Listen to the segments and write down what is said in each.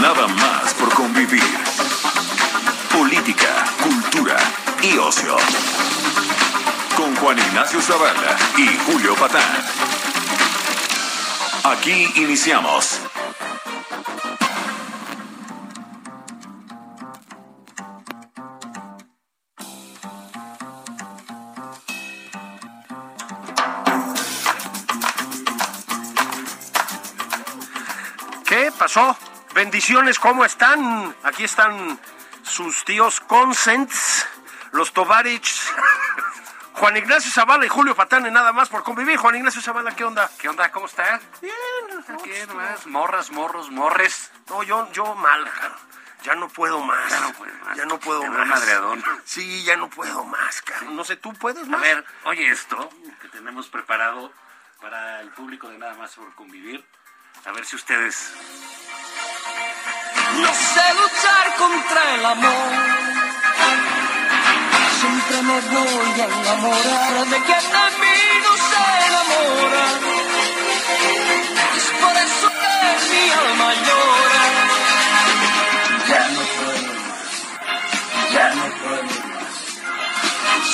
Nada más por convivir. Política, cultura y ocio. Con Juan Ignacio Zavala y Julio Patán. Aquí iniciamos. ¿Qué pasó? Bendiciones, ¿cómo están? Aquí están sus tíos Consents, los Tovarich, Juan Ignacio Zavala y Julio Patán en nada más por convivir. Juan Ignacio Zavala, ¿qué onda? ¿Qué onda? ¿Cómo estás? Bien, Aquí nomás, morras, morros, morres. No, yo, yo mal, cara. Ya no puedo más. Ya no puedes más. Ya no puedo más. madreadón. Sí, ya no puedo más, cara. No sé, ¿tú puedes A más? ver, oye esto que tenemos preparado para el público de Nada más por convivir. A ver si ustedes... No sé luchar contra el amor. Siempre me voy a enamorar de quien de mí no se enamora. Es por eso que mi alma llora. Ya no puedo más. Ya no puedo más.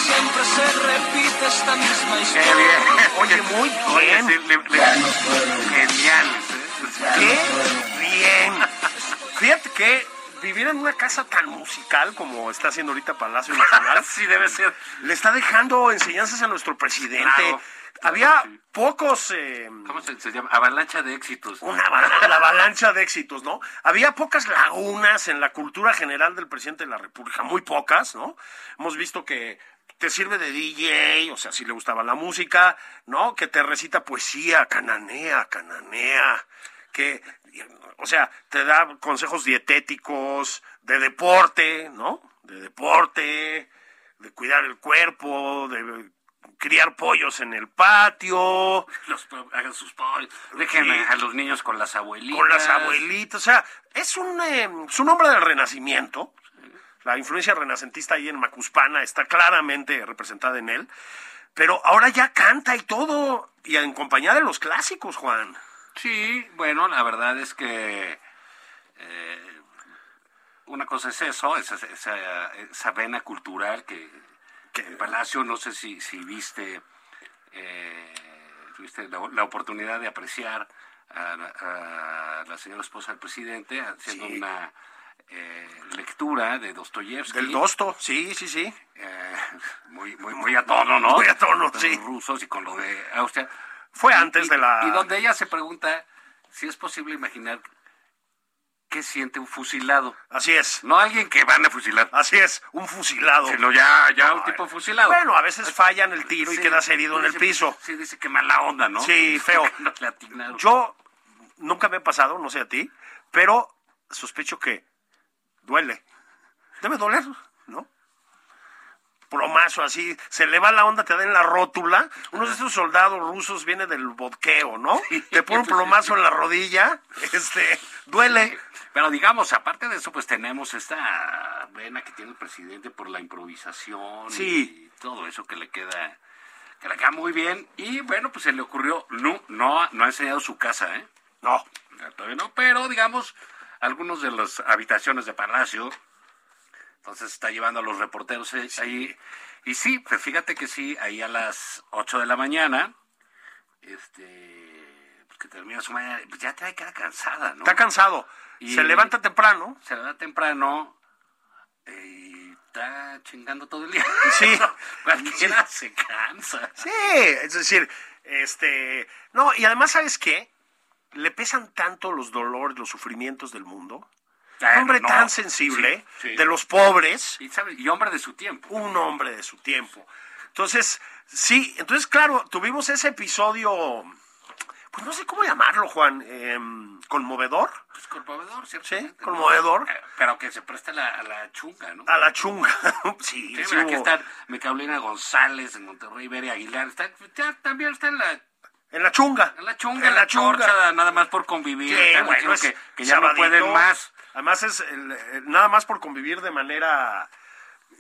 Siempre se repite esta misma ¡Qué historia. bien! Oye, muy Oye, bien. sí, le- le- geniales, ¿eh? ¡Qué bien! Que vivir en una casa tan musical como está haciendo ahorita Palacio Nacional Sí, debe ser. le está dejando enseñanzas a nuestro presidente. Claro. Había Sí. pocos... eh, ¿Cómo se, se llama? Avalancha de éxitos. una la avalancha de éxitos, ¿no? Había pocas lagunas en la cultura general del presidente de la República, muy pocas, ¿no? Hemos visto que te sirve de DJ, o sea, si le gustaba la música, ¿no? Que te recita poesía, cananea, cananea, que, o sea, te da consejos dietéticos, de deporte, ¿no? De deporte, de cuidar el cuerpo, de criar pollos en el patio, Los, hagan sus pollos. A, a los niños con las abuelitas. con las abuelitas. O sea, es un, eh, es un hombre del renacimiento. La influencia renacentista ahí en Macuspana está claramente representada en él. Pero ahora ya canta y todo. Y en compañía de los clásicos, Juan. Sí, bueno, la verdad es que eh, una cosa es eso, esa, esa, esa vena cultural que, que en Palacio, no sé si, si viste, eh, tuviste la, la oportunidad de apreciar a, a la señora esposa del presidente haciendo Sí. una eh, lectura de Dostoyevsky. Del Dosto, sí, sí, sí. eh, muy, muy, muy a tono, ¿no? Muy a tono, sí. Los rusos y con lo de Austria. Fue antes Y- de la... Y donde ella se pregunta si es posible imaginar qué siente un fusilado. Así es. No alguien que van a fusilar, Así es, un fusilado. sino ya, ya un tipo fusilado. Bueno, a veces fallan el tiro y quedas herido en el piso. Sí, dice que mala onda, ¿no? Sí, feo. No. Yo nunca me he pasado, no sé a ti, pero sospecho que duele. Debe doler. Plomazo así, se le va la onda, te da en la rótula. Uno de esos soldados rusos viene del vodqueo, ¿no? Te pone un plomazo en la rodilla, este, duele. Pero digamos, aparte de eso, pues tenemos esta vena que tiene el presidente por la improvisación Sí. y todo eso que le queda que le queda muy bien. Y bueno, pues se le ocurrió, no, no, no ha enseñado su casa, ¿eh? No, Todavía no, pero digamos, algunos de las habitaciones de Palacio. Entonces está llevando a los reporteros eh, ahí. Y sí, pues fíjate que sí, ahí a las 8 de la mañana, este, pues que termina su mañana, pues ya trae cara cansada, ¿no? está cansado. Y- Se levanta temprano. Se da temprano eh, y está chingando todo el día. Sí. Cualquiera se cansa. Sí, es decir, este, no, y además, ¿sabes qué? Le pesan tanto los dolores, los sufrimientos del mundo. Bueno, hombre no, tan sensible, sí, sí. de los pobres, Y, sabe, y hombre de su tiempo. un hombre de su tiempo. Entonces, Sí, entonces, claro, tuvimos ese episodio, pues no sé cómo llamarlo, Juan, em, conmovedor. Pues conmovedor, ¿cierto? Sí, conmovedor. Eh, Pero que se presta la, a la chunga, ¿no? A la chunga. sí, Sí, aquí están Micaulina González en Monterrey, Bere Aguilar. Está, ya también está en la, En la chunga. en la chunga, En la la chunga. nada más por convivir. Sí, bueno, es que, que ya no sabadito. pueden más. Además es el- nada más por convivir de manera,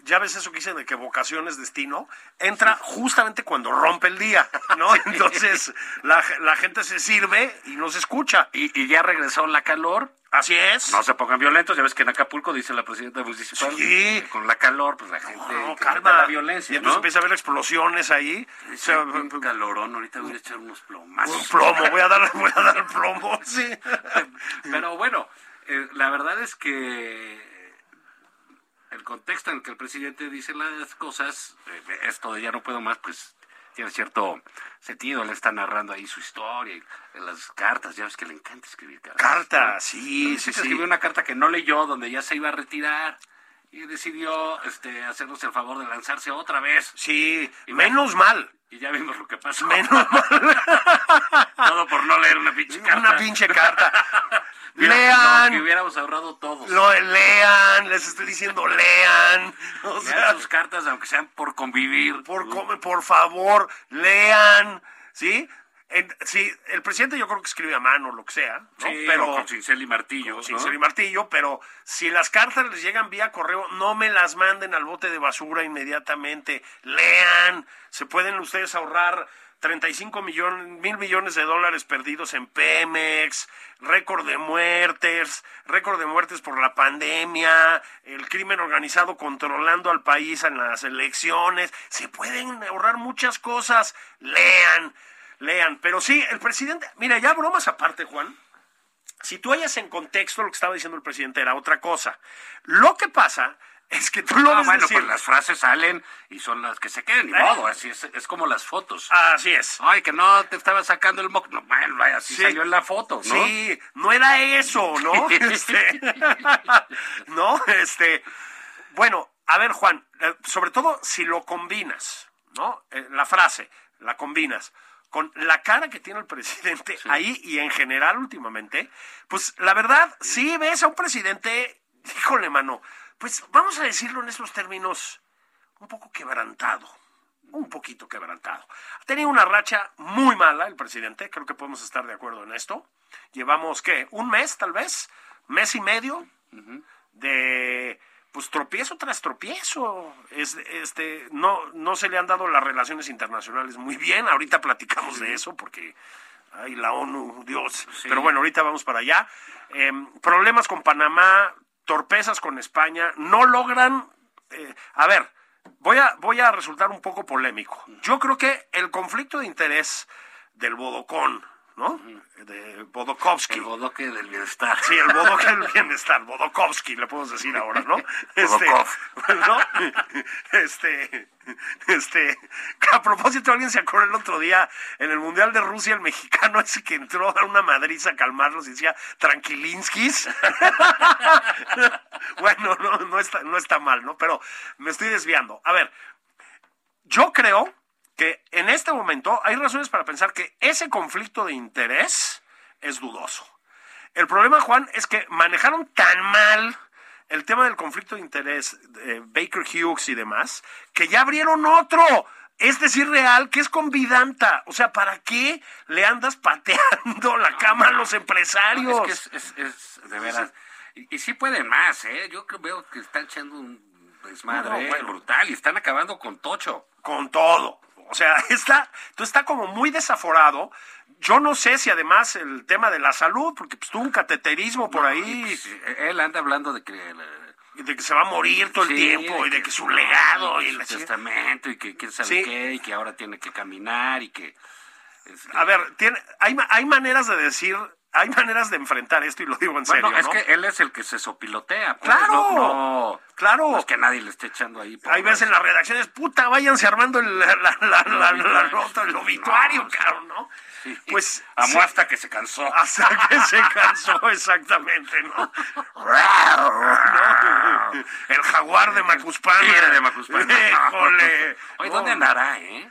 ya ves eso que dicen de que vocación es destino, entra justamente cuando rompe el día, ¿no? Entonces la, la gente se sirve y no se escucha. Y, y ya regresó la calor. Así es. No se pongan violentos, ya ves que en Acapulco dice la presidenta municipal. Sí. Con la calor, pues la gente No, calma. la violencia. Y entonces ¿no? empieza a haber explosiones ahí. O sea, un calorón, ahorita voy a echar unos plomazos. un plomo, voy a dar, voy a dar plomo, sí. Pero bueno, eh, la verdad es que el contexto en el que el presidente dice las cosas, eh, esto de ya no puedo más, pues tiene cierto sentido. Le está narrando ahí su historia, y, eh, las cartas, ya ves que le encanta escribir cartas. Carta, sí, Sí, sí, sí. escribió una carta que no leyó, donde ya se iba a retirar. Y decidió este, hacernos el favor de lanzarse otra vez. Sí, Y menos mal. Y ya vimos lo que pasó. Menos mal. Todo por no leer una pinche carta. Una pinche carta. Lean. no, que hubiéramos ahorrado todos. Lo lean, les estoy diciendo lean. O Lean sea, sus cartas, aunque sean por convivir. por, por favor, lean. ¿Sí? En- sí, el presidente yo creo que escribe a mano, lo que sea, ¿no? Sí, pero con cincel y martillo. con ¿no? cincel y martillo, pero si las cartas les llegan vía correo, no me las manden al bote de basura inmediatamente. Lean. Se pueden ustedes ahorrar 35 millones, mil millones de dólares perdidos en Pemex, récord de muertes, récord de muertes por la pandemia, el crimen organizado controlando al país en las elecciones. Se pueden ahorrar muchas cosas. Lean, lean. Pero sí, el presidente, mira, ya bromas aparte, Juan. Si tú hayas en contexto lo que estaba diciendo el presidente era otra cosa. Lo que pasa es que tú lo Ah, ves bueno, decir. pues las frases salen y son las que se queden, ni ¿Eh? modo, así es, es como las fotos. Así es. Ay, que no te estaba sacando el moco. No, bueno, vaya, así Sí. salió en la foto, ¿no? Sí, no era eso, ¿no? Este, no, este, bueno, a ver, Juan, eh, sobre todo si lo combinas, ¿no? Eh, La frase, la combinas con la cara que tiene el presidente ahí y en general últimamente, pues la verdad, sí ves a un presidente, híjole, mano, pues vamos a decirlo en estos términos, un poco quebrantado un poquito quebrantado. Ha tenido una racha muy mala el presidente, creo que podemos estar de acuerdo en esto. Llevamos, ¿qué? ¿Un mes tal vez? ¿Mes y medio? De, pues, tropiezo tras tropiezo. Es, este, no, no se le han dado las relaciones internacionales muy bien. Ahorita platicamos de eso porque... Ay, la ONU, Dios. Pero bueno, ahorita vamos para allá. Em, problemas con Panamá, torpezas con España, no logran... eh, a ver, voy a, voy a resultar un poco polémico. Yo creo que el conflicto de interés del Bodocón, ¿no? De Bodokovsky. El bodoque del bienestar. Sí, el Bodok del bienestar, Bodokovsky, le podemos decir ahora, ¿no? Este. ¿no? Este, este, a propósito, alguien se acuerda el otro día en el Mundial de Rusia, el mexicano ese que entró a dar una madriza a calmarlos y decía, tranquilinskis. bueno, no, no está, no está mal, ¿no? Pero me estoy desviando. A ver, yo creo que en este momento hay razones para pensar que ese conflicto de interés es dudoso. El problema, Juan, es que manejaron tan mal el tema del conflicto de interés, de Baker Hughes y demás, que ya abrieron otro. Es decir, real, que es con Vidanta. O sea, ¿para qué le andas pateando la cama a los empresarios? No, es que es, es, es de veras. Y, y sí pueden más, ¿eh? Yo veo que están echando un desmadre No, no, bueno. brutal y están acabando con Tocho. con todo. O sea, está, tú está como muy desaforado. Yo no sé si además el tema de la salud, porque pues, tuvo un cateterismo por No, ahí, pues, él anda hablando de que... de que se va a morir todo el Sí, tiempo, y de que su legado, y su la chica- testamento, y que quién sabe Sí. qué, y que ahora tiene que caminar, y que... A ver, tiene, hay, hay maneras de decir, hay maneras de enfrentar esto, y lo digo en bueno, serio, es ¿no? que él es el que se sopilotea. pues, ¡Claro! No, no- Claro. no es que nadie le esté echando ahí. Hay veces en las redacciones, puta, váyanse armando el, la, la, la, la- nota, el obituario, cabrón, ¿no? Sí. Pues Amó sí. hasta que se cansó. hasta que se cansó exactamente, ¿no? ¿No? El jaguar de Macuspana. De Macuspana. Híjole. Oye, ¿dónde andará, eh?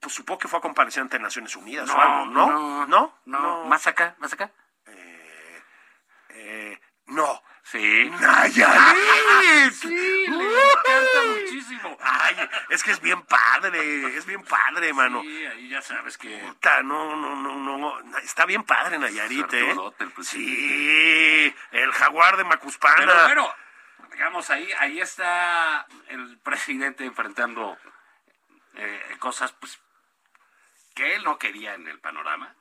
Pues supongo que fue a comparecer ante Naciones Unidas o algo, ¿no? no, ¿No? no. ¿Más acá? ¿Más acá? Eh, no. Sí. ¡Nayarit! Sí, le Uh. encanta muchísimo. Ay, es que es bien padre, es bien padre, mano. Sí, ahí ya sabes que... Puta, no, no, no, no. Está bien padre Nayarit, ¿eh? El. Sí, el jaguar de Macuspana. Pero bueno, digamos, ahí, ahí está el presidente enfrentando eh, cosas pues que él no quería en el panorama,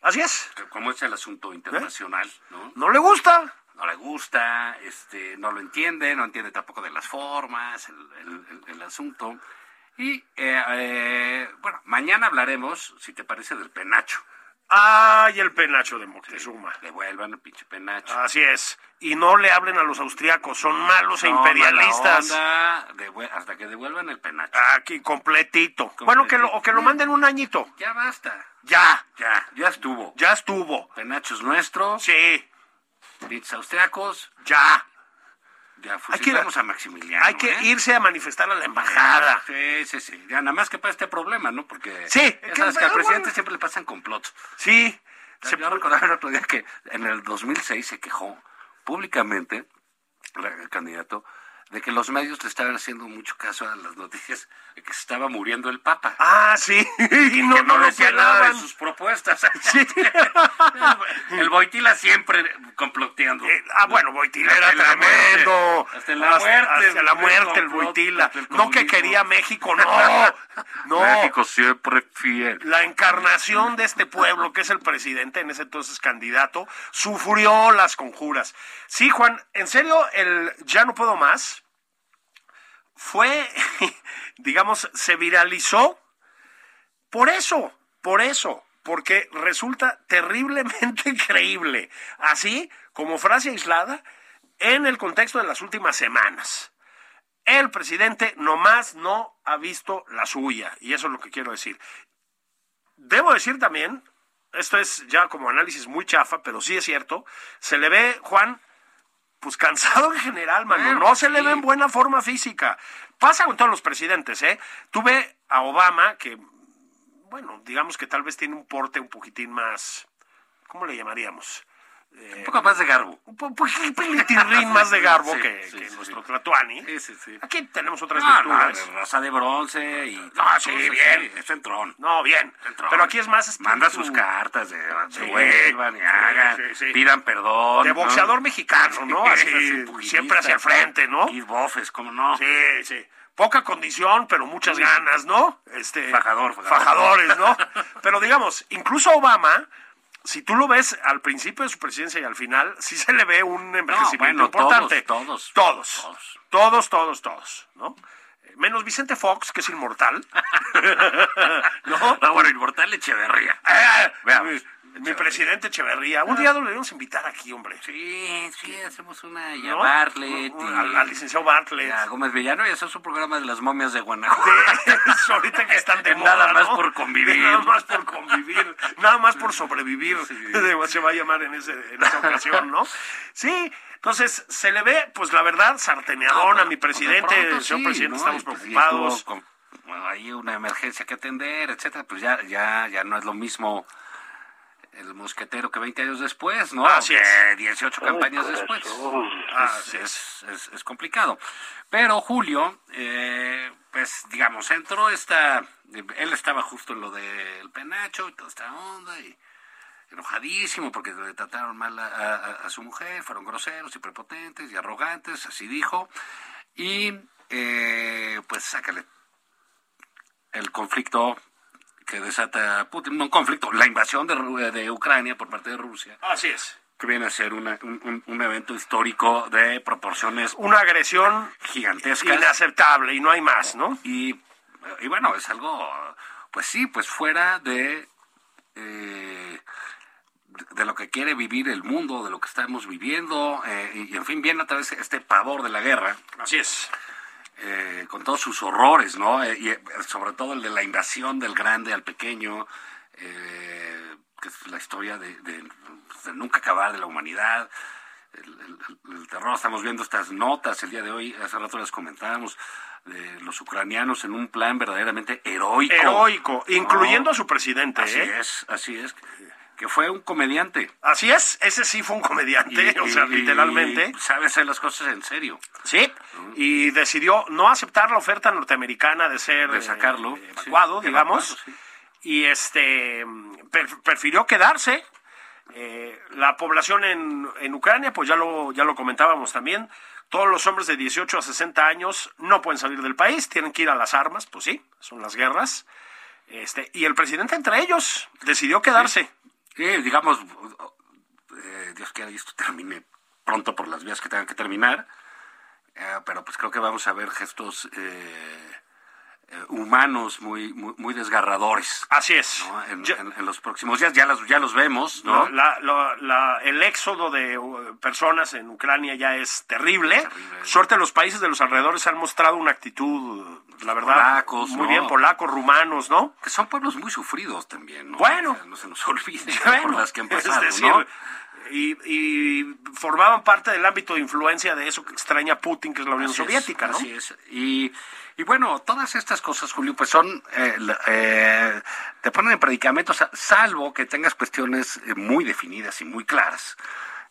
Así es. como es el asunto internacional, ¿no? ¿No le gusta? No le gusta, este, no lo entiende, no entiende tampoco de las formas, el, el- el- el asunto. Y eh, eh, bueno, mañana hablaremos, si te parece, del penacho. Ay, el penacho de Moctezuma. Devuelvan el pinche penacho. Así es. Y no le hablen a los austriacos, son malos e No, imperialistas. mala onda, devue- hasta que devuelvan el penacho. Aquí, completito. Bueno, que lo, o que lo manden un añito. Ya basta. Ya, Ya, ya estuvo. ya estuvo. Penachos nuestros, Sí, pinches austriacos, ya. Ya Hay que- a Maximiliano. Hay que ¿eh? irse a manifestar a la embajada. Sí, sí, sí. Ya nada más que para este problema, ¿no? Porque Sí, ya que- sabes que al bueno. presidente siempre le pasan complots. Sí. Se- Yo recordaba el otro día que en el 2006 se quejó públicamente el candidato de que los medios le estaban haciendo mucho caso a las noticias de que se estaba muriendo el Papa. Ah, sí. Y no, que no, lo decía nada de sus propuestas. Sí. el Boitila siempre comploteando. Eh, ah, bueno, Boitila era tremendo. hasta la muerte, Hasta la el muerte, el Boitila. No que quería México, no. No. México siempre fiel. La encarnación de este pueblo, que es el presidente, en ese entonces candidato, sufrió las conjuras. Sí, Juan, en serio, el ya no puedo más fue, digamos, se viralizó por eso, por eso, porque resulta terriblemente creíble, así como frase aislada en el contexto de las últimas semanas. El presidente nomás no ha visto la suya, y eso es lo que quiero decir. Debo decir también, esto es ya como análisis muy chafa, pero sí es cierto, se le ve, Juan, pues cansado en general, mano. No se le ve en buena forma física. Pasa con todos los presidentes, ¿eh? Tuve a Obama, que, bueno, digamos que tal vez tiene un porte un poquitín más, ¿cómo le llamaríamos? Un poco más de garbo. Un po- un más de garbo Sí, que, sí, que sí, nuestro. Tlatuani. Sí, sí, sí. Aquí tenemos otras No, no, raza de bronce y... No, sí, bien. es centrón. No, bien. Centrón. Pero aquí es más espíritu Manda sus cartas de Sí, devuelvan y hagan, pidan perdón. de ¿no? boxeador mexicano, ¿no? Sí, Así, siempre hacia el frente, ¿no? Keith Buffes, ¿cómo no? Sí, sí. Poca condición, pero muchas ganas, ¿no? Este, Fajador, fajador. Fajadores, ¿no? pero digamos, incluso Obama, si tú lo ves al principio de su presidencia y al final, sí se le ve un envejecimiento bueno, importante. todos, todos, Todos. todos. Todos, todos, todos, ¿no? Eh, Menos Vicente Fox, que es inmortal. ¿No? No, bueno, Inmortal Echeverría. Eh, Veamos. Mi, presidente Echeverría. Un día lo debemos invitar aquí, hombre. Sí, sí, hacemos una ¿No? Bartlett Un- Al, al licenciado Bartlett. a Gómez Villano y hacemos un programa de las momias de Guanajuato. Sí, ahorita que están de moda, nada más por convivir. Nada más por convivir, nada más por sobrevivir, se va a llamar en, ese, en esa ocasión, ¿no? Sí, entonces se le ve, pues la verdad, sarteneadón a mi presidente, pronto, señor sí, presidente, ¿no? estamos pues, sí, preocupados. bueno, hay una emergencia que atender, etcétera, pues ya, ya, ya no es lo mismo el mosquetero que 20 años después, ¿no? Así es. Que 18 campañas después. Así es, es, es complicado. Pero Julio, eh, pues digamos, entró esta, él estaba justo en lo del penacho y toda esta onda y enojadísimo porque le trataron mal a, a- a su mujer, fueron groseros y prepotentes y arrogantes, así dijo. Y eh, pues sácale el conflicto que desata Putin, no un conflicto, la invasión de, de Ucrania por parte de Rusia, Así es. que viene a ser una- un, evento histórico de proporciones Una agresión gigantescas. inaceptable y no hay más, ¿no? Y, y bueno, es algo, pues sí, pues fuera de, eh, de de lo que quiere vivir el mundo, de lo que estamos viviendo, eh, y, en fin, viene a través de este pavor de la guerra, Así es. Eh, con todos sus horrores, ¿no? Eh, y eh, sobre todo el de la invasión del grande al pequeño, eh, que es la historia de, de- de nunca acabar de la humanidad. el, el terror. Estamos viendo estas notas el día de hoy, hace rato las comentábamos, de los ucranianos en un plan verdaderamente heroico. Heroico, incluyendo a su presidente. Así ¿eh? es, así es. Que fue un comediante. Así es, ese sí fue un comediante, o sea, y- literalmente. sabe hacer las cosas en serio. Sí, y decidió no aceptar la oferta norteamericana de ser De sacarlo, eh, sí, evacuado, digamos, evacuado, sí. y este prefirió quedarse. Eh, la población en, en Ucrania, pues ya lo, ya lo comentábamos también, todos los hombres de 18 a 60 años no pueden salir del país, tienen que ir a las armas, pues sí, son las guerras. Este, y el presidente entre ellos decidió quedarse. Sí, digamos, eh, Dios quiera que esto termine pronto por las vías que tengan que terminar, eh, pero pues creo que vamos a ver gestos eh, humanos muy, muy, muy desgarradores. Así es. ¿no? En, Yo- en- en los próximos días ya, las, ya los vemos, ¿no? La- la- la- el éxodo de uh, personas en Ucrania ya es terrible. Terrible. Suerte, los países de los alrededores han mostrado una actitud, la verdad, Polacos, muy ¿no? bien, polacos, rumanos, ¿no? Que son pueblos muy sufridos también, ¿no? Bueno. O sea, no se nos olvide Bueno, por las que han es pasado, decir, ¿no? y, y formaban parte del ámbito de influencia de eso que extraña Putin, que es la Unión Así es, Soviética, ¿no? Así es. Y, y bueno, todas estas cosas, Julio, pues son, eh, eh, te ponen en predicamentos, salvo que tengas cuestiones eh, muy definidas y muy claras.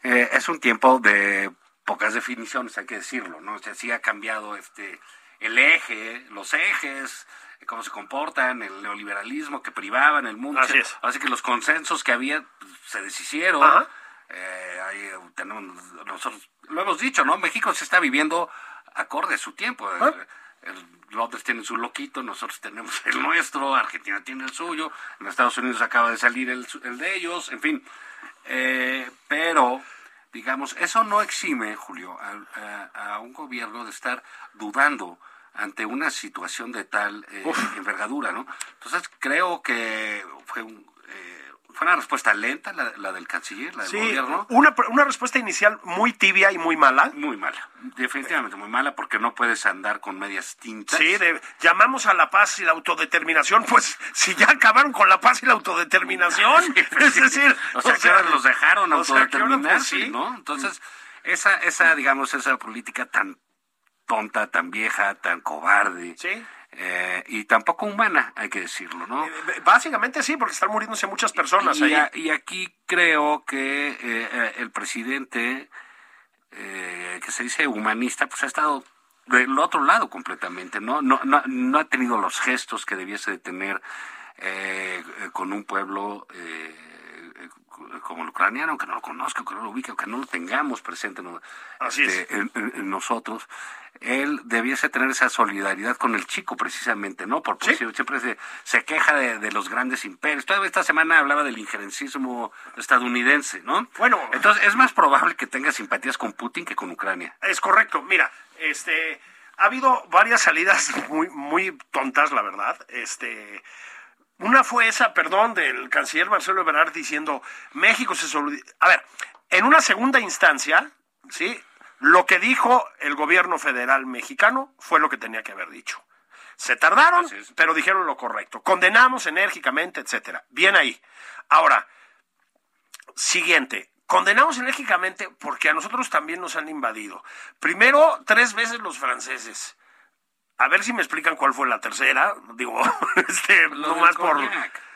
Eh, es un tiempo de pocas definiciones, hay que decirlo, ¿no? O sea, sí ha cambiado este, el eje, los ejes, cómo se comportan, el neoliberalismo que privaba en el mundo. Así es. Así que los consensos que había pues, se deshicieron. Ajá. Eh, ahí, eh, tenemos, nosotros lo hemos dicho, ¿no? México se está viviendo acorde a su tiempo. Ah. Los otros tienen su loquito, nosotros tenemos el nuestro, Argentina tiene el suyo, en Estados Unidos acaba de salir el, el de ellos, en fin. Eh, pero, digamos, eso no exime, Julio, a, a- a un gobierno de estar dudando ante una situación de tal eh, envergadura, ¿no? Entonces creo que fue un, eh, fue una respuesta lenta la, la del canciller, la del Sí, gobierno. una, una respuesta inicial muy tibia y muy mala. Muy mala, definitivamente muy mala, porque no puedes andar con medias tintas. Sí, de- llamamos a la paz y la autodeterminación, pues si ya acabaron con la paz y la autodeterminación, es decir, o sea, ahora los dejaron o pues, autodeterminarse, sí. ¿no? Entonces, esa, esa, digamos, esa política tan tonta, tan vieja, tan cobarde, Sí. Eh, y tampoco humana, hay que decirlo, ¿no? Eh, Básicamente sí, porque están muriéndose muchas personas y, ahí. a- y aquí creo que eh, eh, el presidente, eh, que se dice humanista, pues ha estado del otro lado completamente, ¿no? No, no, no ha tenido los gestos que debiese de tener eh, eh, con un pueblo eh, eh, como el ucraniano, aunque no lo conozca, aunque no lo ubique, aunque no lo tengamos presente ¿no? Así es. Este, en, nosotros, él debiese tener esa solidaridad con el chico precisamente, ¿no? Porque Sí. siempre se, se queja de, de los grandes imperios. Todavía esta semana hablaba del injerencismo estadounidense, ¿no? Bueno. entonces es más probable que tenga simpatías con Putin que con Ucrania. Es correcto. Mira, este ha habido varias salidas muy muy tontas, la verdad. Este una fue esa, perdón, del canciller Marcelo Ebrard diciendo México se solid- A ver, en una segunda instancia, sí, lo que dijo el gobierno federal mexicano fue lo que tenía que haber dicho. Se tardaron, pero dijeron lo correcto. Condenamos enérgicamente, etcétera. Bien ahí. Ahora, Siguiente. Condenamos enérgicamente porque a nosotros también nos han invadido. Primero, tres veces los franceses. A ver si me explican cuál fue la tercera. Digo, este, Lo no del más por.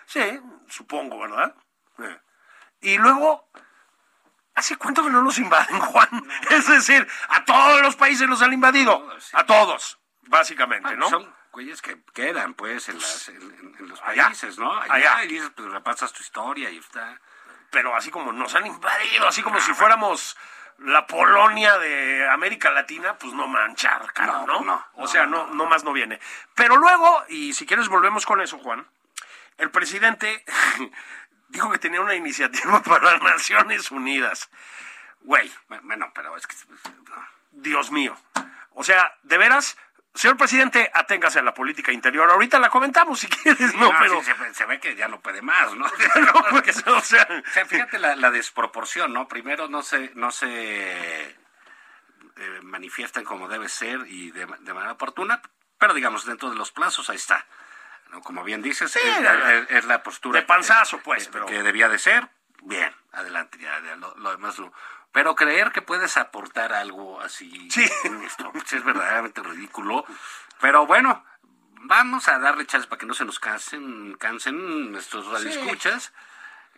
Sí, supongo, ¿verdad? Eh. Y luego, ¿hace cuánto que no nos invaden, Juan? Es decir, a todos los países los han invadido. Todos, sí. A todos, básicamente, Ah, ¿no? Son güeyes que quedan, pues, en, las, en, los Allá. países, ¿no? Allá. y dices, pues repasas tu historia y está. pero así como nos han invadido, así como si fuéramos la Polonia de América Latina, pues no manchar, cara, No, ¿no? no, o sea, no, no más no viene. Pero luego, y si quieres volvemos con eso, Juan, el presidente dijo que tenía una iniciativa para Naciones Unidas. Güey, Bueno, pero es que. Dios mío. O sea, de veras, señor presidente, aténgase a la política interior. Ahorita la comentamos si quieres, no, No, pero... sí, se, se ve que ya no puede más, ¿no? No, pues, o sea, O sea, fíjate la, la desproporción, ¿no? Primero no se, no se eh, manifiestan como debe ser y de, de manera oportuna, pero digamos, dentro de los plazos, ahí está. ¿no? Como bien dices, es, la- es- es la postura de panzazo, que- pues, que, pero- que debía de ser. Bien, adelante, ya, ya lo, lo demás lo Pero creer que puedes aportar algo así Sí. en esto es verdaderamente ridículo. Pero bueno, vamos a darle chance para que no se nos cansen, cansen nuestros radioescuchas.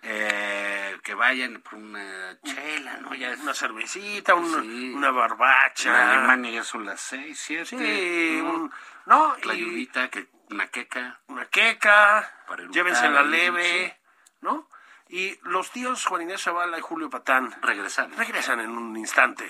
Eh, que vayan por una chela, ¿no? Ya es- Una cervecita, Sí. una en barbacha. Alemania ya son las seis, siete. Sí, ¿no? un- no, La y lluvita, que una queca. una queca, llévense la leve, ¿no? Y los tíos Juan Inés Zavala y Julio Patán Regresamos. regresan en un instante.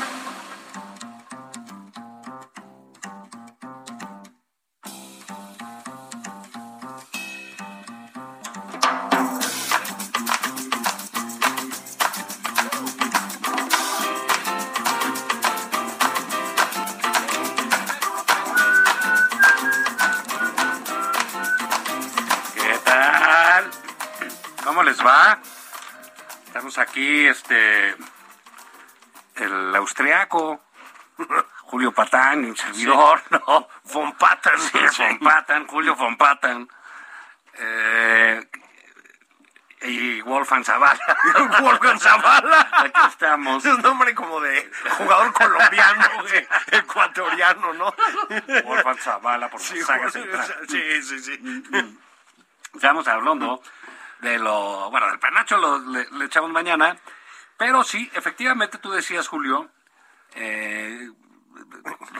Wolfgang Zavala. Aquí estamos. Es un nombre como de jugador colombiano, güey, ecuatoriano, ¿no? Wolfgang Zavala, por Sí, las sagas centrales. sí, sí, sí. Estamos hablando de lo, bueno, del penacho lo, le, le echamos mañana, pero sí, efectivamente tú decías, Julio, eh,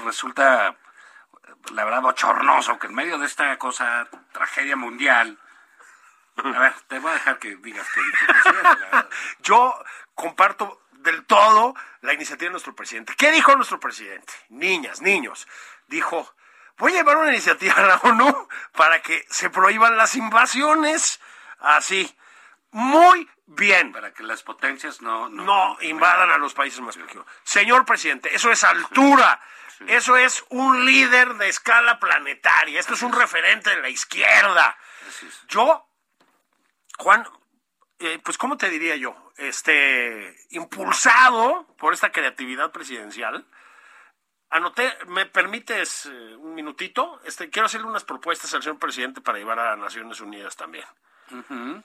resulta, la verdad, bochornoso que en medio de esta cosa, tragedia mundial, a ver, te voy a dejar que digas que... Yo comparto del todo la iniciativa de nuestro presidente. ¿Qué dijo nuestro presidente? Niñas, niños. Dijo, voy a llevar una iniciativa a la ONU para que se prohíban las invasiones. Así. Muy bien. Para que las potencias no... No, No invadan a los países más pequeños. Señor presidente, eso es altura. Eso es un líder de escala planetaria. Esto es un referente de la izquierda. Yo, Juan, eh, pues cómo te diría yo, este, impulsado por esta creatividad presidencial, anoté, ¿me permites eh, un minutito? Este, quiero hacerle unas propuestas al señor presidente para llevar a Naciones Unidas también.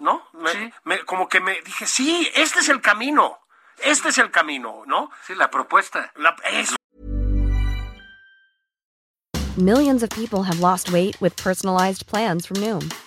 ¿No? Me- Sí. me- como que me dije, sí, este es el camino, este es el camino, ¿no? Sí, la propuesta. La- eso. Millions of people have lost weight with personalized plans from Noom,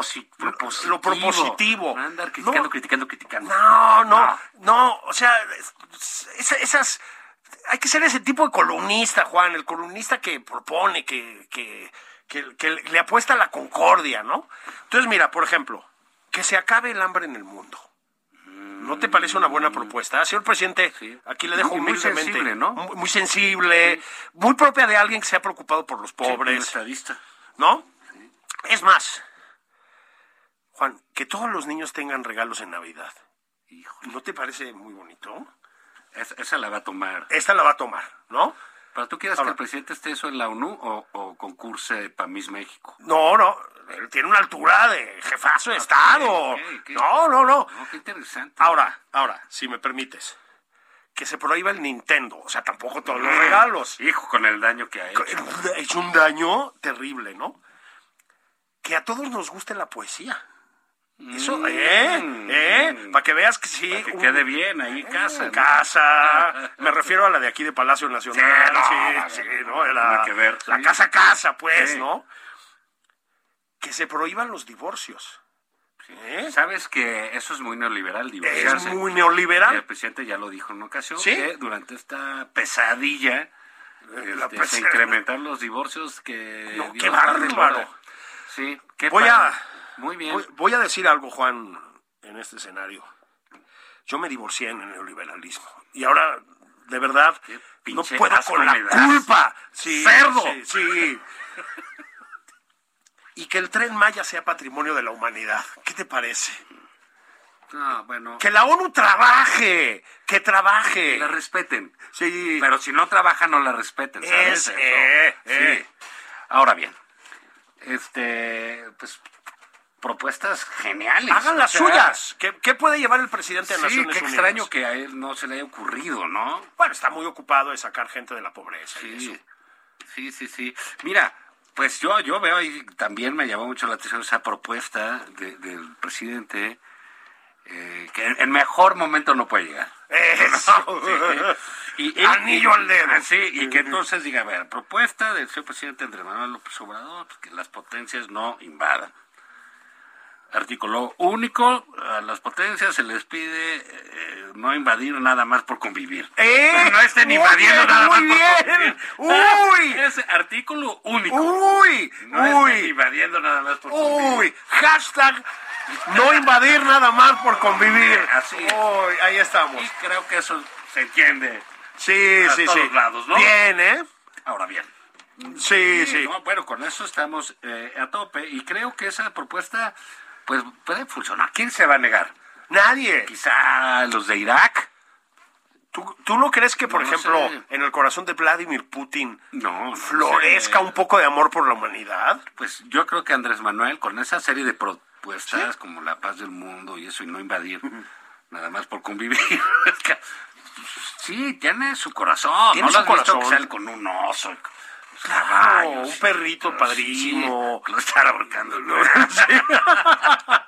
Proposi- propositivo. lo propositivo. No Andar criticando, No. criticando, criticando. No, no, no, o sea, es- es- esas, hay que ser ese tipo de columnista, Juan, el columnista que propone, que, que, que, que le apuesta a la concordia, ¿no? Entonces, mira, por ejemplo, que se acabe el hambre en el mundo. ¿No te parece una buena propuesta? Señor presidente, Sí. aquí le dejo muy humildemente. sensible, ¿no? Muy, muy sensible, muy propia de alguien que se ha preocupado por los Sí, pobres. estadista. ¿no? Es más, Juan, que todos los niños tengan regalos en Navidad. Híjole, ¿No te parece muy bonito? esa, esa la va a tomar. Esta la va a tomar, ¿no? ¿Pero tú quieres Ahora- que el presidente esté eso en la ONU o, o concurse para Miss México? No, no, Él tiene una altura de jefazo de Estado. ok, ok. No, no, no. No, qué interesante. Ahora, ahora, si me permites, que se prohíba el Nintendo, o sea, tampoco todos los regalos. Hijo, con el daño que ha hecho. Es un daño terrible, ¿no? Que a todos nos guste la poesía. Eso, ¿eh? ¿Eh? mm. Para que veas que sí. Para que quede bien ahí casa. casa. Me refiero a la de aquí de Palacio Nacional. Sí, no, Sí, sí, no, La, que ver, la casa casa, pues, Sí. ¿no? Que se prohíban los divorcios. ¿Eh? Sabes que eso es muy neoliberal, Es divorciarse. muy El neoliberal. presidente ya lo dijo en una ocasión ¿Sí? que durante esta pesadilla La este, pesa- se incrementaron los divorcios que No, qué bárbaro. Sí, qué Voy padre. a- muy bien. Voy, voy a decir algo, Juan, en este escenario. Yo me divorcié en el neoliberalismo. Y ahora, de verdad, no puedo con la culpa. Sí, ¡Cerdo! Sí, sí. Y que el tren Maya sea patrimonio de la humanidad. ¿Qué te parece? No, bueno, Que la ONU trabaje. Que que trabaje. la respeten. Sí. Pero si no trabaja, no la respeten, ¿sabes? Es, Eso. eh, Sí. eh. Ahora bien, este, pues, propuestas geniales. Hagan las O sea, suyas. ¿Qué, qué puede llevar el presidente de Sí, Naciones qué Unidas? extraño que a él no se le haya ocurrido, ¿no? Bueno, está muy ocupado de sacar gente de la pobreza y Sí, eso. sí, sí, sí. Mira, pues yo, yo veo y también me llamó mucho la atención esa propuesta de- del presidente eh, que en, mejor momento no puede llegar. Eso. Y, y- Anillo al dedo. Ah, Sí, y que entonces diga, a ver, propuesta del señor presidente Andrés Manuel López Obrador, pues, que las potencias no invadan. Artículo único, a las potencias se les pide eh, no invadir nada más por convivir. ¡Eh! No estén invadiendo bien, nada más muy por bien. convivir. ¡Uy! Es artículo único. ¡Uy! no estén ¡Uy! invadiendo nada más por convivir. ¡Uy! Hashtag no invadir nada más por convivir. Así es. Uy, ahí estamos. Y creo que eso se entiende. Sí, a sí, todos sí. lados, ¿no? Bien, ¿eh? Ahora bien. Sí, sí. no, bueno, con eso estamos eh, a tope y creo que esa propuesta pues puede funcionar. ¿Quién se va a negar? Nadie. Quizá los de Irak. ¿Tú, tú no crees que, por No ejemplo, sé. en el corazón de Vladimir Putin No, no florezca sé. un poco de amor por la humanidad? Pues yo creo que Andrés Manuel con esa serie de propuestas como la paz del mundo y eso y no invadir nada más por convivir. sí, tiene su corazón. Tiene ¿No lo su visto corazón. que sale con un oso? Claro, caballos. un perrito padrísimo. Sí, lo están ahorcando.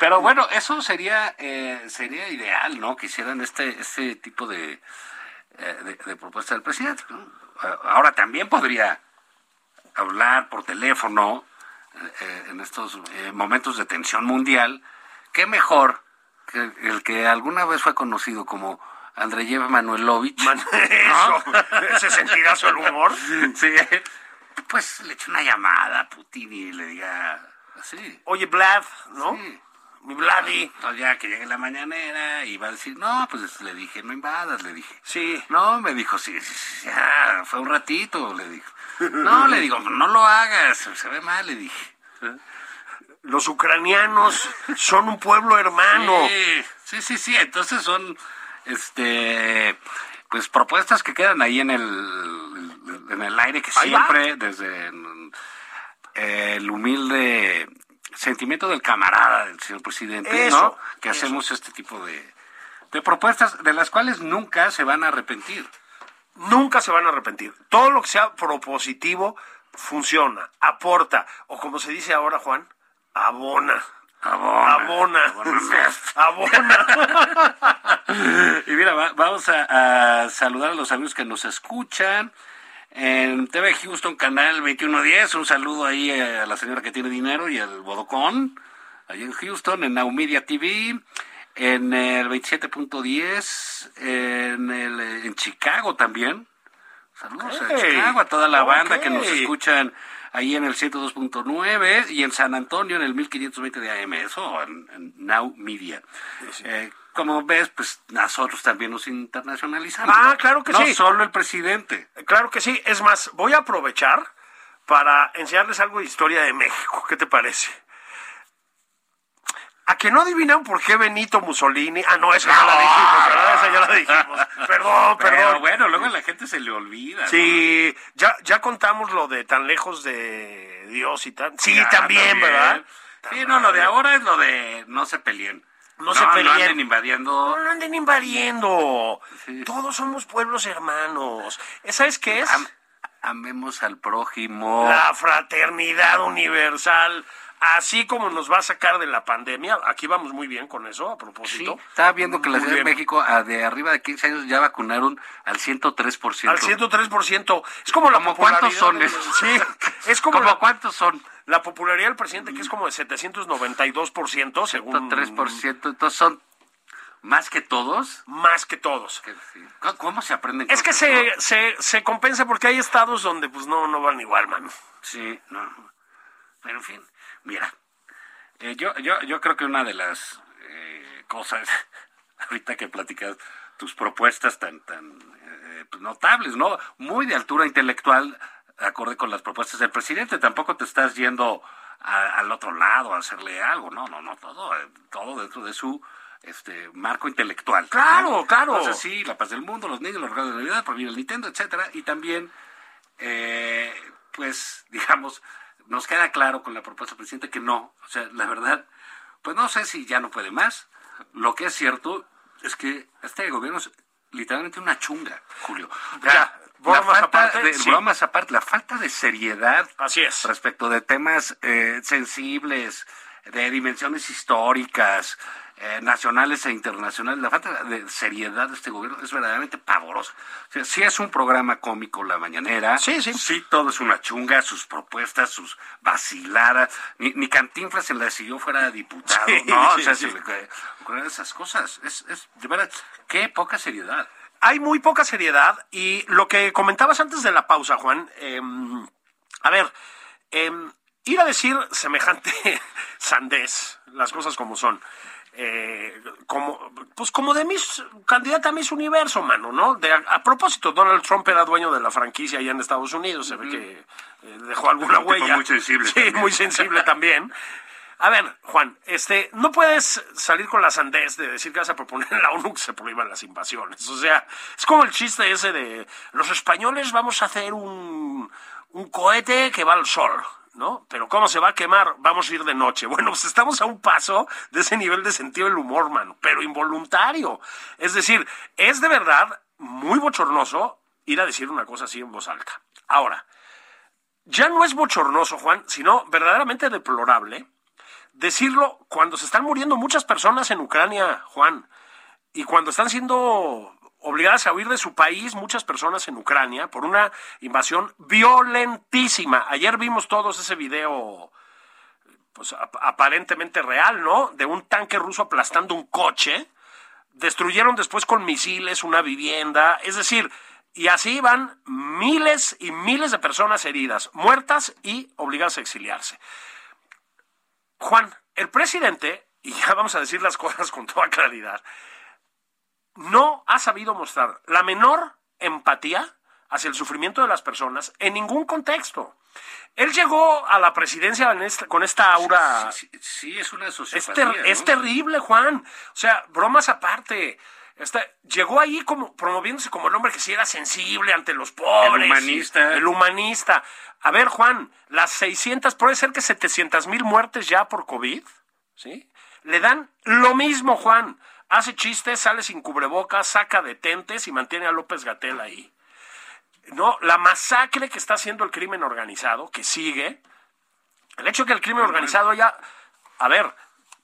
Pero bueno, eso sería eh, sería ideal, ¿no? Que hicieran este, este tipo de, eh, de, de propuesta del presidente. Ahora también podría hablar por teléfono eh, eh, en estos momentos de tensión mundial. ¿Qué mejor que el que alguna vez fue conocido como Andreyev Manuelovich? Man- Eso, ese sentidazo del humor. Sí, pues le eche una llamada a Putin y le diga así. Oye, Vlad, ¿no? Sí. Mi Vladi. Entonces ya que llegue la mañanera y va a decir, no, pues le dije, no invadas, le dije. Sí. No, me dijo, sí, sí, sí, ya, fue un ratito, le dijo. No, le digo, no lo hagas, se ve mal, le dije. Los ucranianos son un pueblo hermano. Sí, sí, sí, sí, entonces son, este, pues propuestas que quedan ahí en el, en el aire que siempre, desde mm, el humilde sentimiento del camarada del señor presidente, Eso, ¿no? Que eso. hacemos este tipo de, de propuestas de las cuales nunca se van a arrepentir. Nunca se van a arrepentir. Todo lo que sea propositivo funciona, aporta, o como se dice ahora, Juan, abona. Abona. Abona. Abona. Abona. Y mira, va- vamos a, a saludar a los amigos que nos escuchan. En TV Houston, canal 2110, un saludo ahí a la señora que tiene dinero y al Bodocón, ahí en Houston, en Now Media TV, en el 27.10, en, el, en Chicago también. Saludos a Chicago, a toda la banda que nos escuchan ahí en el 102.9 y en San Antonio en el 1520 de AM, eso en, en Now Media. Eh, como ves, pues nosotros también nos internacionalizamos. Ah, ¿no? claro que no sí. solo el presidente. Claro que sí. Es más, voy a aprovechar para enseñarles algo de historia de México. ¿Qué te parece? ¿A que no adivinaron por qué Benito Mussolini? Ah, no, esa ya la dijimos, ¿verdad? Esa ya la dijimos. Perdón, Pero perdón. bueno, luego a la gente se le olvida. ¿no? Sí, ya, ya contamos lo de tan lejos de Dios y tal. Sí, Ya, también, ¿verdad? Sí, no, lo de ahora es lo de no se peleen. No se peleen. No anden invadiendo. No lo anden invadiendo. Sí. Todos somos pueblos hermanos. ¿Sabes qué es? Am- amemos al prójimo. La fraternidad universal. Así como nos va a sacar de la pandemia, aquí vamos muy bien con eso, a Sí, propósito. estaba viendo que la Ciudad de. México, a de arriba de 15 años, ya vacunaron al 103%. Al 103%. Es como la ¿Cómo cuántos son esos? Sí, es como ¿Cómo la, cuántos son? la popularidad del presidente, que es como de 792%, según... 103%. Entonces son más que todos. Más que todos. Sí. ¿Cómo- ¿Cómo se aprenden Es que se, se, se compensa porque hay estados donde pues no, no van igual, mano. Sí, no. Pero en fin, mira. eh, yo, yo, yo creo que una de las eh, cosas, ahorita que platicas tus propuestas tan, tan eh, pues, notables, ¿no? Muy de altura intelectual, acorde con las propuestas del presidente. Tampoco te estás yendo a- al otro lado a hacerle algo, no, no, no, todo, eh, todo dentro de su este marco intelectual. ¿no? Claro, claro. Entonces sí, la paz del mundo, los niños, los regalos de Navidad, prohibir el Nintendo, etcétera, y también eh, pues, digamos, nos queda claro con la propuesta del presidente que no. O sea, la verdad, pues no sé si ya no puede más. Lo que es cierto es que este gobierno es literalmente una chunga, Julio. Ya, la bromas falta aparte, de, sí. bromas aparte, la falta de seriedad Así es. respecto de temas eh, sensibles, de dimensiones históricas, eh, nacionales e internacionales, la falta de seriedad de este gobierno es verdaderamente pavorosa. O sea, sí es un programa cómico la mañanera, Sí, sí. sí todo es una chunga, sus propuestas, sus vaciladas, ni, ni Cantinflas en la yo fuera diputado, Sí, no, sí, o sea, sí. se le esas cosas, es, es de verdad, qué poca seriedad. hay muy poca seriedad y lo que comentabas antes de la pausa, Juan, eh, a ver, eh, ir a decir semejante sandés, las cosas como son, eh, como, pues como de Miss, candidata a Miss Universo, mano, ¿no? De, a, a propósito, Donald Trump era dueño de la franquicia allá en Estados Unidos, se ve que eh, dejó alguna Un tipo huella. muy sensible Sí, también. muy sensible también. A ver, Juan, este, no puedes salir con la sandez de decir que vas a proponer en la ONU que se prohíban las invasiones. O sea, es como el chiste ese de los españoles vamos a hacer un, un cohete que va al sol, ¿no? Pero ¿cómo se va a quemar? Vamos a ir de noche. Bueno, pues estamos a un paso de ese nivel de sentido del humor, mano, pero involuntario. Es decir, es de verdad muy bochornoso ir a decir una cosa así en voz alta. Ahora, ya no es bochornoso, Juan, sino verdaderamente deplorable decirlo cuando se están muriendo muchas personas en Ucrania, Juan, y cuando están siendo obligadas a huir de su país muchas personas en Ucrania por una invasión violentísima. Ayer vimos todos ese video pues ap- aparentemente real, ¿no? De un tanque ruso aplastando un coche. Destruyeron después con misiles una vivienda, es decir, y así van miles y miles de personas heridas, muertas y obligadas a exiliarse. Juan, el presidente, y ya vamos a decir las cosas con toda claridad, no ha sabido mostrar la menor empatía hacia el sufrimiento de las personas en ningún contexto. Él llegó a la presidencia esta- con esta aura Sí, sí, sí, es una es, sociopatía. es terrible, Juan. O sea, bromas aparte. Está- llegó ahí como promoviéndose como el hombre que sí era sensible ante los pobres. El humanista. El humanista. A ver, Juan, las 600, puede ser que 700 mil muertes ya por COVID, ¿sí? Le dan lo mismo, Juan. Hace chistes, sale sin cubrebocas, saca detentes y mantiene a López Gatel ahí. No, la masacre que está haciendo el crimen organizado, que sigue, el hecho de que el crimen organizado haya, a ver,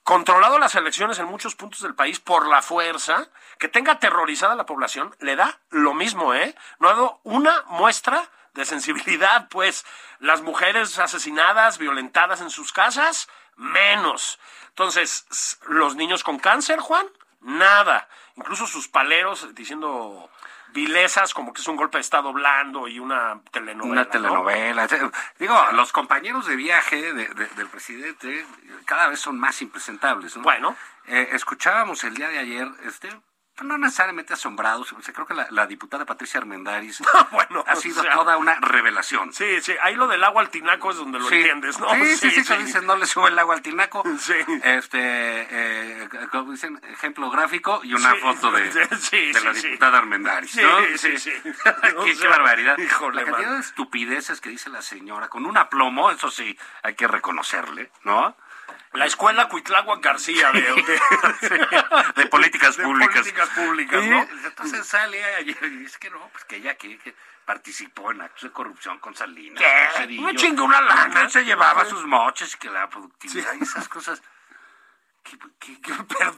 controlado las elecciones en muchos puntos del país por la fuerza, que tenga aterrorizada a la población, le da lo mismo, ¿eh? No ha dado una muestra de sensibilidad, pues las mujeres asesinadas, violentadas en sus casas, menos. Entonces, los niños con cáncer, Juan, nada. Incluso sus paleros diciendo vilezas como que es un golpe de estado blando y una telenovela. Una ¿no? telenovela. Digo, los compañeros de viaje de- de- del presidente cada vez son más impresentables. ¿no? Bueno. Eh, escuchábamos el día de ayer, este, no necesariamente asombrados. O sea, creo que la, la diputada Patricia Armendáriz bueno, ha o sido sea, toda una revelación. Sí, sí, ahí lo del agua al tinaco es donde lo Sí. entiendes, ¿no? Sí, sí, sí, cuando dicen no le sube el agua al tinaco. Sí. Este, eh, como dicen, ejemplo gráfico y una Sí, foto de, sí, de la sí, sí. diputada Armendáriz. Sí, ¿no? sí, sí. qué, O qué sea, barbaridad. híjole, la cantidad mano. de estupideces que dice la señora, con un aplomo, eso sí, hay que reconocerle, ¿no? La escuela Cuitláhuac García de, de- de políticas de públicas. políticas públicas, ¿no? entonces sale ayer y dice que no, pues que ella que, que participó en actos de corrupción con Salinas. ¿Qué? con. Me chingue una lana. Se llevaba sus moches y que la productividad y esas cosas. ¿Qué, qué, qué-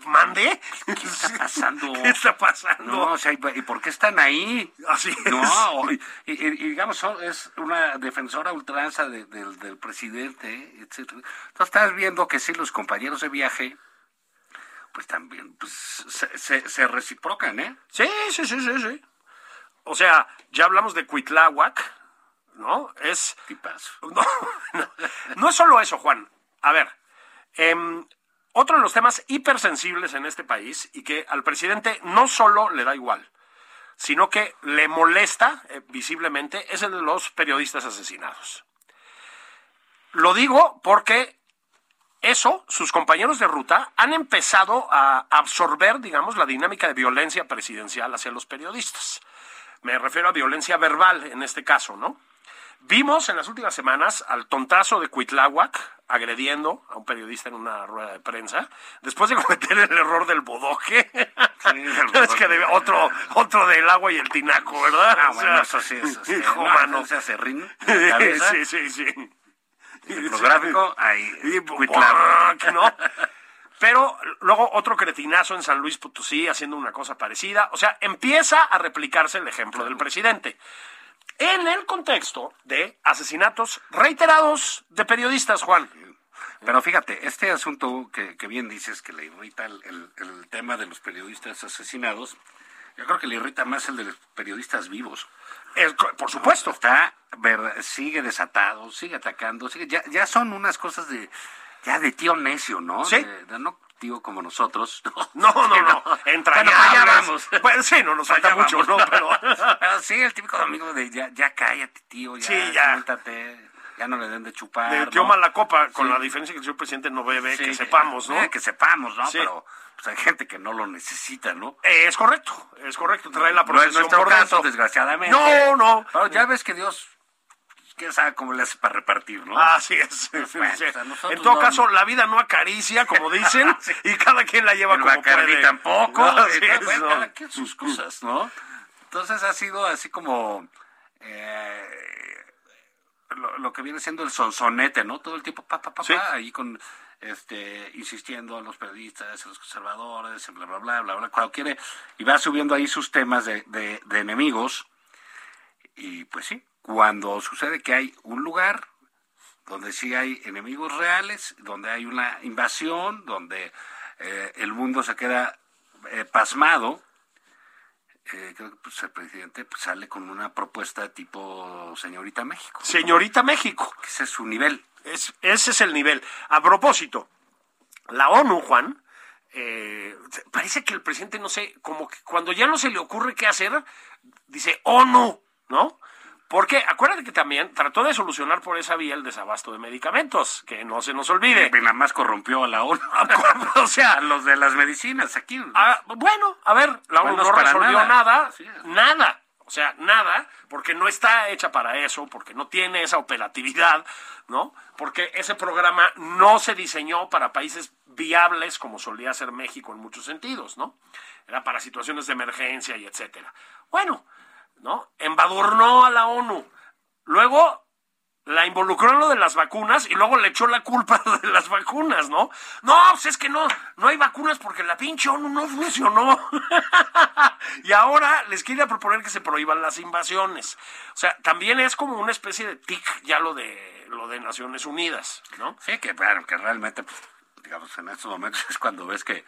¿Mande? qué está pasando? ¿Qué está pasando? No, o sea, ¿y por qué están ahí? Así es. No, y, y- y digamos, es una defensora ultranza de- del- del presidente, etcétera. Entonces estás viendo que sí, los compañeros de viaje, pues también pues, se, se- se reciprocan, ¿eh? Sí, sí, sí, sí, sí. O sea, ya hablamos de Cuitláhuac, ¿no? Es... Tipazo. No, no, no es solo eso, Juan. A ver, em, otro de los temas hipersensibles en este país y que al presidente no solo le da igual, sino que le molesta eh, visiblemente es el de los periodistas asesinados. Lo digo porque eso, sus compañeros de ruta han empezado a absorber, digamos, la dinámica de violencia presidencial hacia los periodistas. Me refiero a violencia verbal en este caso, ¿no? Vimos en las últimas semanas al tontazo de Cuitláhuac agrediendo a un periodista en una rueda de prensa después de cometer el error del bodoque. el es que de- otro, otro del agua y el tinaco, ¿verdad? Ah, O bueno, eso sí, eso sí. hijo, No, mano. en la cabeza, Sí, sí, sí. gráfico, ahí, Y, Cuitláhuac. ¿no? Pero luego otro cretinazo en San Luis Potosí haciendo una cosa parecida. O sea, empieza a replicarse el ejemplo del presidente. En el contexto de asesinatos reiterados de periodistas, Juan. Pero fíjate, este asunto que, que bien dices que le irrita el, el- el tema de los periodistas asesinados, yo creo que le irrita más el de los periodistas vivos. Por supuesto. Está, sigue desatado, sigue atacando, sigue, ya, ya son unas cosas de, ya de tío necio, ¿no? Sí. De, de no tío como nosotros. No, no, Que no. Bueno, Entrañables. vamos. Pues sí, no nos falta mucho. ¿no? Pero. Pero sí, el típico amigo de ya, ya cállate, tío, ya, Sí, ya. suéltate, ya no le den de chupar. De ¿no? tío mala copa, con Sí. la diferencia que el señor presidente no bebe, Sí, que sepamos, ¿no? eh, que sepamos, ¿no? Sí. Pero pues, hay gente que no lo necesita, ¿no? Eh, es correcto, es correcto. Trae la No es procesión por caso, dentro. desgraciadamente. No, no. Pero ya ves que Dios, quién sabe cómo le hace para repartir, ¿no? Así es. Bueno, Sí. o sea, nosotros en todo no- caso, la vida no acaricia, como dicen, Sí. y cada quien la lleva el como puede. tampoco. Así eh, es, bueno, ¿no? cada quien sus cosas, ¿no? Entonces ha sido así como eh, lo, lo que viene siendo el sonsonete, ¿no? Todo el tiempo, pa, pa, pa, Sí. pa, ahí con este insistiendo a los periodistas, a los conservadores, bla, bla, bla, bla, bla, cuando quiere, y va subiendo ahí sus temas de, de, de enemigos. Y pues sí, cuando sucede que hay un lugar donde sí hay enemigos reales, donde hay una invasión, donde eh, el mundo se queda eh, pasmado, eh, creo que pues, el presidente pues, sale con una propuesta tipo señorita México. Señorita México. Ese es su nivel. Es- ese es el nivel. A propósito, la ONU, Juan, eh, parece que el presidente, no sé, como que cuando ya no se le ocurre qué hacer, dice ONU, ¿no? Porque acuérdate que también trató de solucionar por esa vía el desabasto de medicamentos, que no se nos olvide. Y nada más corrompió a la ONU. o sea, a los de las medicinas aquí. Ah, bueno, a ver, la ONU no resolvió nada. nada, nada. O sea, nada, porque no está hecha para eso, porque no tiene esa operatividad, ¿no? Porque ese programa no se diseñó para países viables como solía ser México en muchos sentidos, ¿no? Era para situaciones de emergencia y etcétera. Bueno, ¿no? Embadurnó a la ONU. Luego la involucró en lo de las vacunas y luego le echó la culpa de las vacunas, ¿no? No, pues es que no, no hay vacunas porque la pinche ONU no funcionó. y ahora les quiere proponer que se prohíban las invasiones. O sea, también es como una especie de tic ya lo de lo de Naciones Unidas, ¿no? Sí, que, bueno, que realmente, pues, digamos, en estos momentos es cuando ves que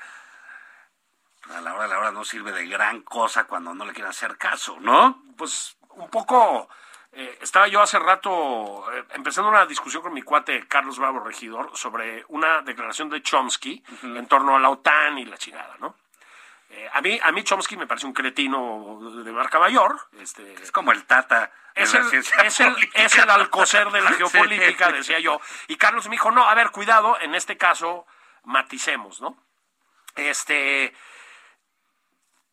a la hora de la hora no sirve de gran cosa cuando no le quieren hacer caso, ¿no? pues un poco eh, estaba yo hace rato eh, empezando una discusión con mi cuate Carlos Bravo Regidor sobre una declaración de Chomsky en torno a la OTAN y la chingada, ¿no? Eh, a, mí, a mí Chomsky me parece un cretino de marca mayor. Este, Es como el Tata. de es la el, es, el, es el alcocer de la Sí. geopolítica, decía yo. Y Carlos me dijo, no, a ver, cuidado, en este caso, maticemos, ¿no? Este,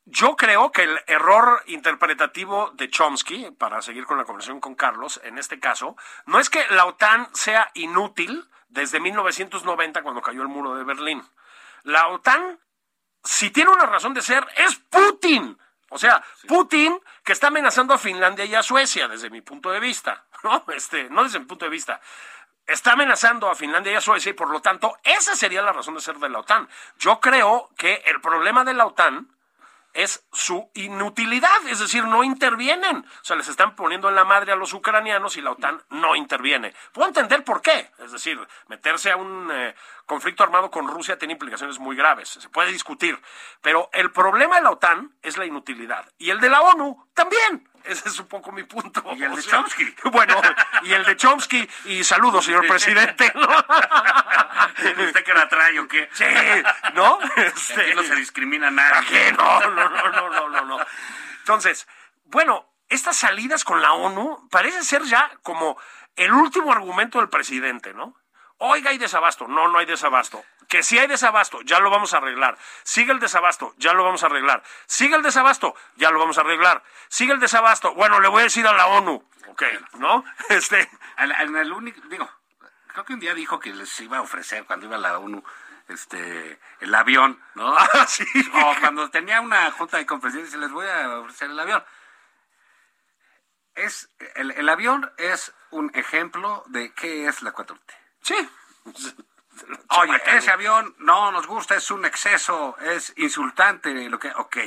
yo creo que el error interpretativo de Chomsky, para seguir con la conversación con Carlos, en este caso, no es que la OTAN sea inútil desde 1990 cuando cayó el muro de Berlín. La OTAN, si tiene una razón de ser, es Putin. O sea, Putin que está amenazando a Finlandia y a Suecia, desde mi punto de vista. No, este, no desde mi punto de vista está amenazando a Finlandia y a Suecia y por lo tanto esa sería la razón de ser de la OTAN. Yo creo que el problema de la OTAN es su inutilidad, es decir, no intervienen. O sea, les están poniendo en la madre a los ucranianos y la OTAN no interviene. Puedo entender por qué. Es decir, meterse a un eh, conflicto armado con Rusia tiene implicaciones muy graves. Se puede discutir. Pero el problema de la OTAN es la inutilidad. Y el de la ONU también. Ese es un poco mi punto. Y el de Chomsky. Bueno, y el de Chomsky. Y saludos, señor presidente. ¿no? ¿Usted que la trae o qué? Sí, ¿no? Aquí no se discrimina a nadie. No, no, no, no, no, no. Entonces, bueno, estas salidas con la ONU parece ser ya como el último argumento del presidente, ¿no? Oiga, hay desabasto. No, no hay desabasto. Que si hay desabasto, ya lo vamos a arreglar. Sigue el desabasto, ya lo vamos a arreglar. Sigue el desabasto, ya lo vamos a arreglar. Sigue el desabasto. Bueno, le voy a decir a la ONU. Ok, ¿no? Este, En el único, digo, creo que un día dijo que les iba a ofrecer cuando iba a la ONU este el avión, ¿no? Ah, sí. O cuando tenía una junta de conferencias les voy a ofrecer el avión. Es el, el avión es un ejemplo de qué es la 4T. Sí. Oye, ese avión no nos gusta, es un exceso, es insultante, lo que, ok.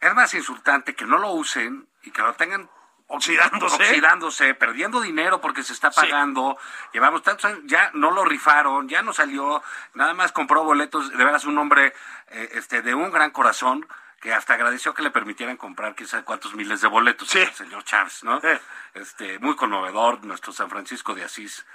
Es más insultante que no lo usen y que lo tengan Oxidándose. oxidándose, perdiendo dinero porque se está pagando. Llevamos tantos años, ya no lo rifaron, ya no salió, nada más compró boletos, de veras un hombre eh, este, de un gran corazón que hasta agradeció que le permitieran comprar quizás cuántos miles de boletos Sí. el señor Chávez, ¿no? Eh. Este, muy conmovedor, nuestro San Francisco de Asís,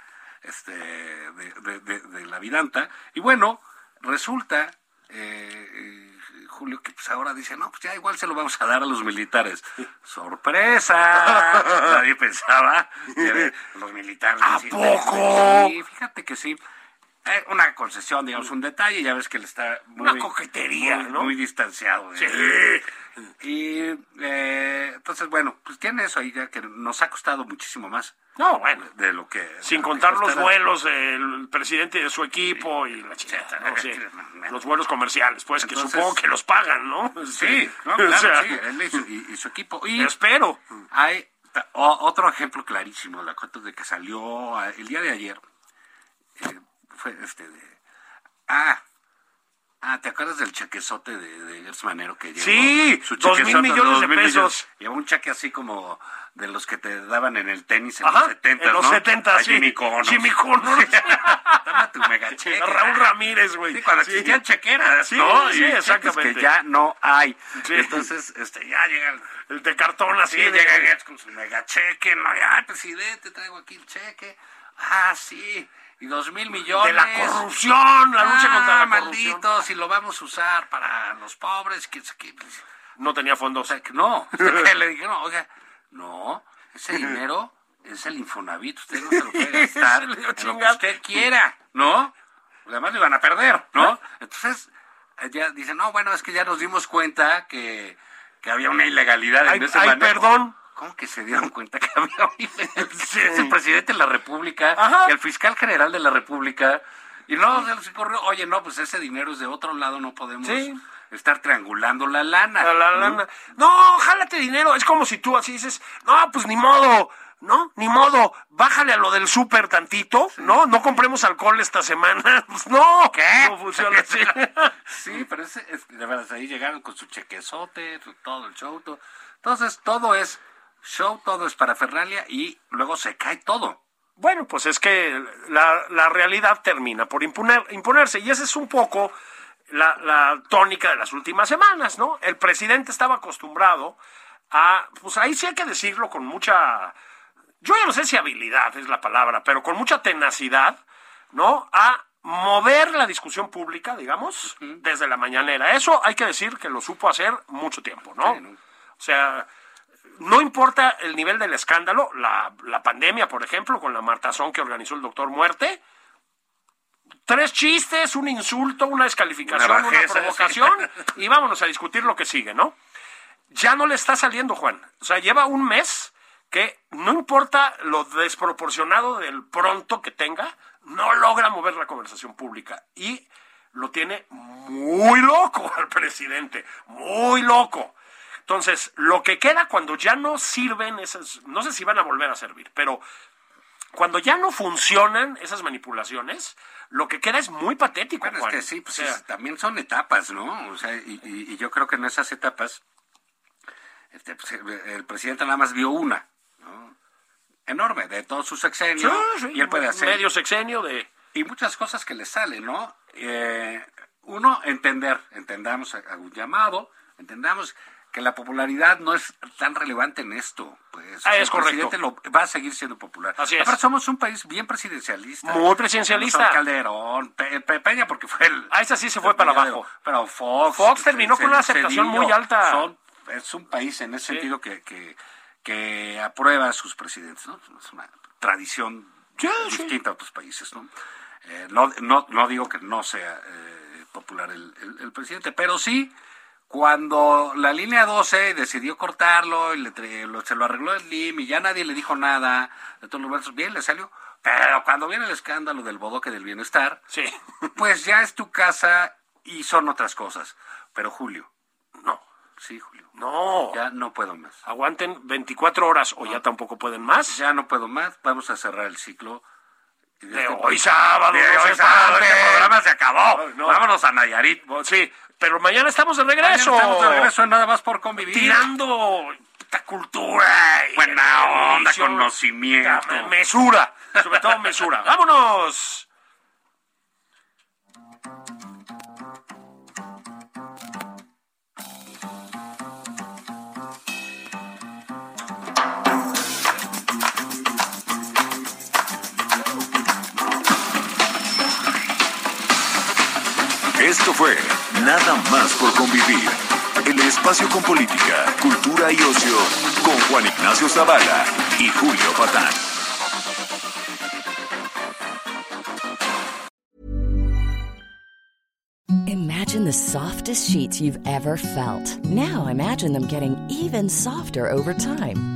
este, de, de- de- de la Vidanta. Y bueno, resulta, eh, eh, Julio, que pues ahora dice, no, pues ya igual se lo vamos a dar a los militares. ¡Sorpresa! Nadie pensaba que los militares... ¿A sí, poco? Sí, fíjate que sí. Eh, una concesión, digamos, un detalle, ya ves que él está muy, Una coquetería, muy, ¿no? muy distanciado. Sí. Y eh, entonces, bueno, pues tiene eso ahí ya que nos ha costado muchísimo más No, bueno. de lo que... Sin contar los vuelos del presidente de su equipo y la chingada, ¿no? Sí, los vuelos comerciales, pues, que supongo que los pagan, ¿no? Sí, no, O claro, sea, sí, él y su, y- su equipo. Y Espero. hay otro ejemplo clarísimo, la cuenta de que salió el día de ayer. eh, fue este de... Ah, ah, ¿te acuerdas del chequezote de, de Manero que llevó? Sí, su dos mil millones de pesos. Llevó un cheque así como de los que te daban en el tenis en Ajá, los 70, en los ¿no? 70, A sí. Jimmy Connors. Jimmy Connors. Dame tu mega cheque. Raúl Ramírez, güey. Sí, cuando Sí. existían chequeras, Sí, ¿no? sí, Y exactamente. que ya no hay. Sí. Entonces, este, ya llegan El de cartón así. Sí, de- llega Gates con su mega cheque, no, ay, presidente, traigo aquí el cheque. Ah, sí, y dos mil millones. de la corrupción, la lucha Ah, contra la corrupción. maldito, si lo vamos a usar para los pobres, que aquí, pues, No tenía fondos. o sea, que no. Que le dijeron, oiga, no, ese dinero es el Infonavit, usted no se lo puede gastar en lo que usted quiera, ¿no? Además lo iban a perder, ¿no? Entonces, eh, ya dicen, no, bueno, es que ya nos dimos cuenta que, que había una ilegalidad en ese ay, manejo. perdón. ¿Cómo que se dieron cuenta que había? Es el presidente de la República, Ajá. el fiscal general de la República, y no, se les ocurrió, oye, no, pues ese dinero es de otro lado, no podemos Sí. estar triangulando la lana. La, la ¿no? lana. No, jálate dinero. Es como si tú así dices, no, pues ni modo, ¿no? Ni modo, bájale a lo del súper tantito, ¿no? No compremos alcohol esta semana. Pues no. ¿Qué? No funciona así. sí, pero es, de verdad, ahí llegaron con su chequezote, todo el show. todo. Entonces, todo es show, todo es parafernalia y luego se cae todo. Bueno, pues es que la, la realidad termina por imponer, imponerse y esa es un poco la, la tónica de las últimas semanas, ¿no? El presidente estaba acostumbrado a, pues ahí sí hay que decirlo con mucha, yo ya no sé si habilidad es la palabra, pero con mucha tenacidad, ¿no? A mover la discusión pública, digamos, desde la mañanera. Eso hay que decir que lo supo hacer mucho tiempo, ¿no? Sí, ¿no? O sea, no importa el nivel del escándalo, la, la pandemia, por ejemplo, con la martazón que organizó el doctor Muerte, tres chistes, un insulto, una descalificación, Una provocación, y vámonos a discutir lo que sigue, ¿no? Ya no le está saliendo, Juan. O sea, lleva un mes que no importa lo desproporcionado del pronto que tenga, no logra mover la conversación pública. Y lo tiene muy loco al presidente, muy loco. Entonces, lo que queda cuando ya no sirven esas, no sé si van a volver a servir, pero cuando ya no funcionan esas manipulaciones, lo que queda es muy patético. Es que sí, pues O sea, es- también son etapas, ¿no? O sea, y, y- y yo creo que en esas etapas este, pues, el, presidente nada más vio una, ¿no? Enorme, de todo su sexenio, sí, sí, y él puede hacer medio sexenio de... y muchas cosas que le salen, ¿no? Eh, uno, entender, entendamos a- a un llamado, entendamos que la popularidad no es tan relevante en esto. Pues, Ah, el es correcto. presidente lo- va a seguir siendo popular. Así es. Aparte, somos un país bien presidencialista. Muy presidencialista. Calderón, Pe- Pe- Peña porque fue el... Ah, esa sí se fue para el abajo. Pero Fox... Fox terminó con una aceptación muy alta. Son- es un país en ese sentido que, que, que aprueba a sus presidentes, ¿no? Es una tradición Sí, sí. distinta a otros países, ¿no? Eh, no, no, no digo que no sea eh, popular el, el- el presidente, pero sí, cuando la línea 12 decidió cortarlo y le lo- se lo arregló el LIM y ya nadie le dijo nada, de todos los versos, bien, le salió. Pero cuando viene el escándalo del bodoque del bienestar, Sí. pues ya es tu casa y son otras cosas. Pero Julio, No, sí, Julio, no. ya no puedo más. Aguanten 24 horas o ya tampoco pueden más. Ya no puedo más, vamos a cerrar el ciclo. De hoy sábado, De hoy sábado, este programa se acabó. No. Vámonos a Nayarit. Sí, pero mañana estamos de regreso. Mañana Estamos de regreso en nada más por convivir. Tirando esta cultura. y Buena onda, conocimiento. Me- Mesura, sobre todo mesura. ¡Vámonos! Esto fue Nada más por convivir. El espacio con política, cultura y ocio con Juan Ignacio Zavala y Julio Patán. Imagine the softest sheets you've ever felt. Now imagine them getting even softer over time.